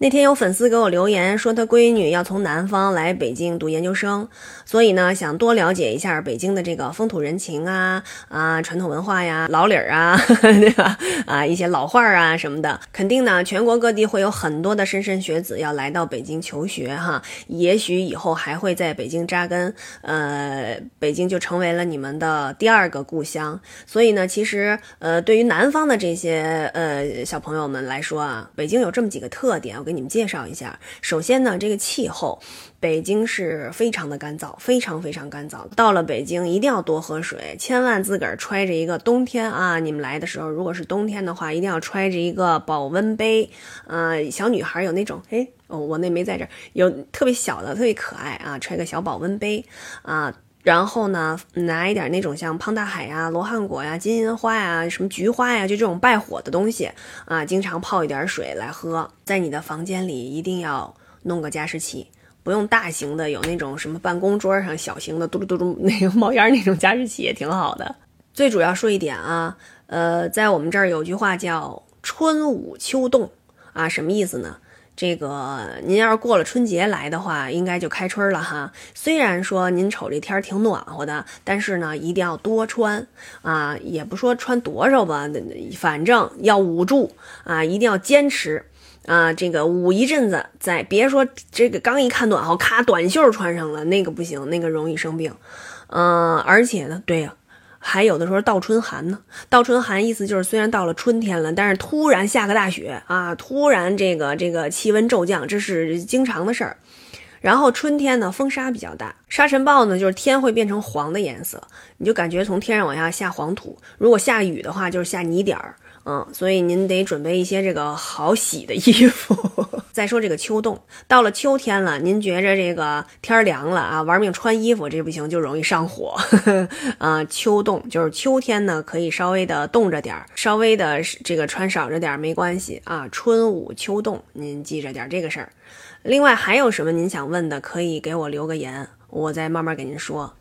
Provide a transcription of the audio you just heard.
那天有粉丝给我留言说，他闺女要从南方来北京读研究生，所以呢，想多了解一下北京的这个风土人情啊啊，传统文化呀，老理儿啊，对吧？啊，一些老话啊什么的，肯定呢，全国各地会有很多的莘莘学子要来到北京求学哈，也许以后还会在北京扎根，呃，北京就成为了你们的第二个故乡。所以呢，其实呃，对于南方的这些呃小朋友们来说啊，北京有这么几个特点。给你们介绍一下，首先呢，这个气候，北京是非常的干燥，非常非常干燥。到了北京一定要多喝水，千万自个儿揣着一个冬天啊，你们来的时候如果是冬天的话，一定要揣着一个保温杯。呃，小女孩有那种，哎，哦，我那没在这儿，有特别小的，特别可爱啊，揣个小保温杯啊。然后呢，拿一点那种像胖大海呀、罗汉果呀、金银花呀、什么菊花呀，就这种败火的东西啊，经常泡一点水来喝。在你的房间里一定要弄个加湿器，不用大型的，有那种什么办公桌上小型的嘟噜嘟噜那个冒烟那种加湿器也挺好的。最主要说一点啊，呃，在我们这儿有句话叫春捂秋冻啊，什么意思呢？这个您要是过了春节来的话，应该就开春了哈。虽然说您瞅这天儿挺暖和的，但是呢，一定要多穿啊，也不说穿多少吧，反正要捂住啊，一定要坚持啊。这个捂一阵子，再别说这个刚一看暖和，咔短袖穿上了，那个不行，那个容易生病。嗯，而且呢，对呀。还有的时候倒春寒呢，倒春寒意思就是虽然到了春天了，但是突然下个大雪啊，突然这个这个气温骤降，这是经常的事儿。然后春天呢，风沙比较大，沙尘暴呢就是天会变成黄的颜色，你就感觉从天上往下下黄土。如果下雨的话，就是下泥点儿。嗯，所以您得准备一些这个好洗的衣服。再说这个秋冻，到了秋天了，您觉着这个天凉了啊，玩命穿衣服，这不行，就容易上火。啊，秋冻就是秋天呢，可以稍微的冻着点儿，稍微的这个穿少着点儿没关系啊。春捂秋冻，您记着点这个事儿。另外还有什么您想问的，可以给我留个言，我再慢慢给您说。